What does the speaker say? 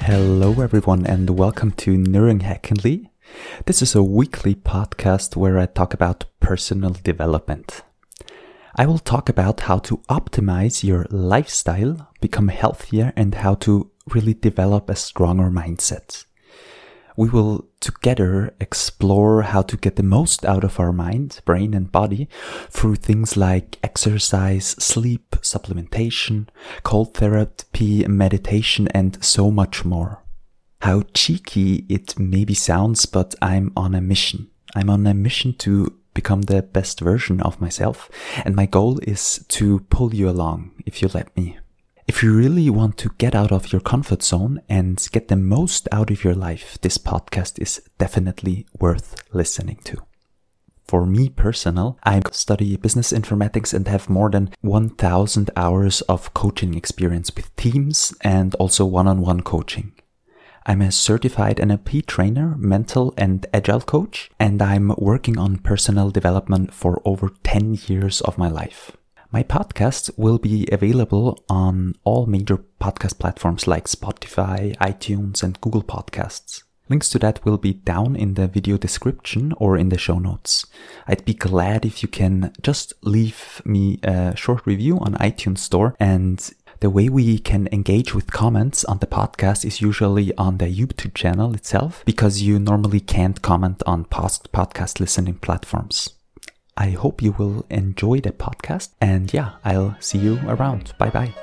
Hello, everyone, and welcome to Neurohackingly. This is a weekly podcast where I talk about personal development. I will talk about how to optimize your lifestyle, become healthier, and how to really develop a stronger mindset. We will together explore how to get the most out of our mind, brain, and body through things like exercise, sleep, supplementation, cold therapy, meditation, and so much more. How cheeky it maybe sounds, but I'm on a mission. I'm on a mission to become the best version of myself, and my goal is to pull you along if you let me. If you really want to get out of your comfort zone and get the most out of your life, this podcast is definitely worth listening to. For me personal, I study business informatics and have more than 1000 hours of coaching experience with teams and also one-on-one coaching. I'm a certified NLP trainer, mental and agile coach, and I'm working on personal development for over 10 years of my life. My podcast will be available on all major podcast platforms like Spotify, iTunes, and Google Podcasts. Links to that will be down in the video description or in the show notes. I'd be glad if you can just leave me a short review on iTunes Store and the way we can engage with comments on the podcast is usually on the YouTube channel itself because you normally can't comment on past podcast listening platforms. I hope you will enjoy the podcast and yeah, I'll see you around. Bye bye.